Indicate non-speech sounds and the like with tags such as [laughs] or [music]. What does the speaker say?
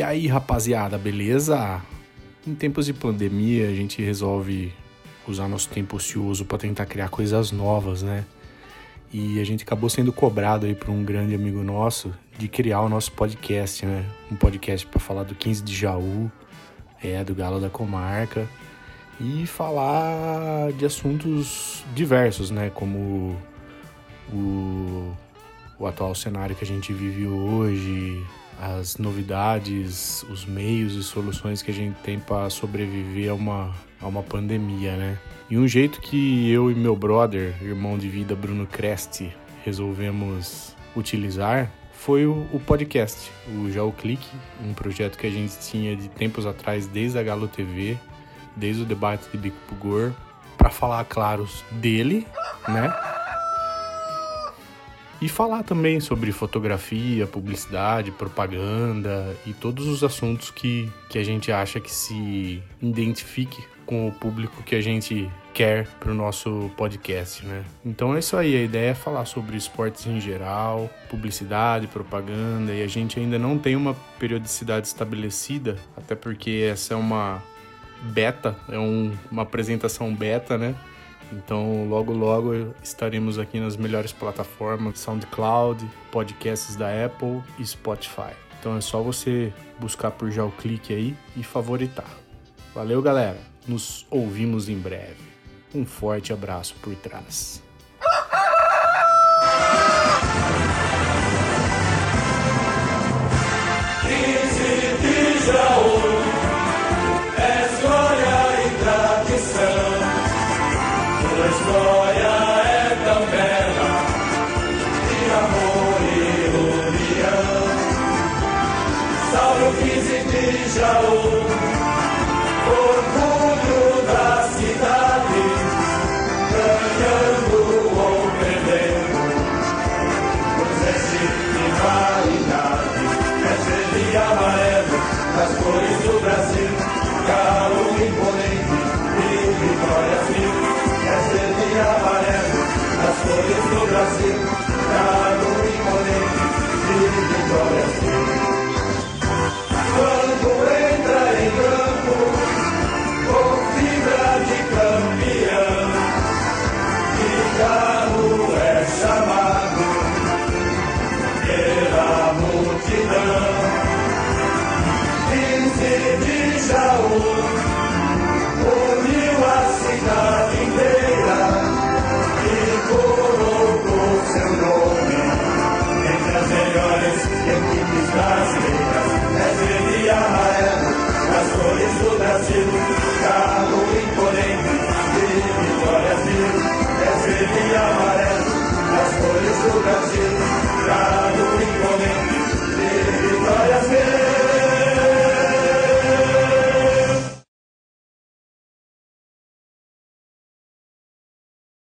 aí, rapaziada, beleza? Em tempos de pandemia, a gente resolve usar nosso tempo ocioso para tentar criar coisas novas, né? E a gente acabou sendo cobrado aí por um grande amigo nosso de criar o nosso podcast, né? Um podcast para falar do 15 de Jaú, é, do Galo da Comarca, e falar de assuntos diversos, né? Como o, o atual cenário que a gente vive hoje, as novidades, os meios e soluções que a gente tem para sobreviver a uma, a uma pandemia, né? E um jeito que eu e meu brother, irmão de vida Bruno Creste, resolvemos utilizar foi o, o podcast, o Clique, um projeto que a gente tinha de tempos atrás desde a Galo TV, desde o debate de Bico Pugor, para falar, claro, dele, né? E falar também sobre fotografia, publicidade, propaganda e todos os assuntos que, que a gente acha que se identifique com o público que a gente quer para o nosso podcast, né? Então é isso aí, a ideia é falar sobre esportes em geral, publicidade, propaganda, e a gente ainda não tem uma periodicidade estabelecida, até porque essa é uma beta, é um, uma apresentação beta, né? Então, logo logo estaremos aqui nas melhores plataformas: SoundCloud, podcasts da Apple e Spotify. Então é só você buscar por já o clique aí e favoritar. Valeu, galera. Nos ouvimos em breve. Um forte abraço por trás. [laughs] A história é tão bela de amor e união. Salve o 15 de Jaú. Unidos do Brasil, gado e moreno, de vitória Quando entra em campo, com fibra de campeão, que galo é chamado pela multidão. 15 de Jaú.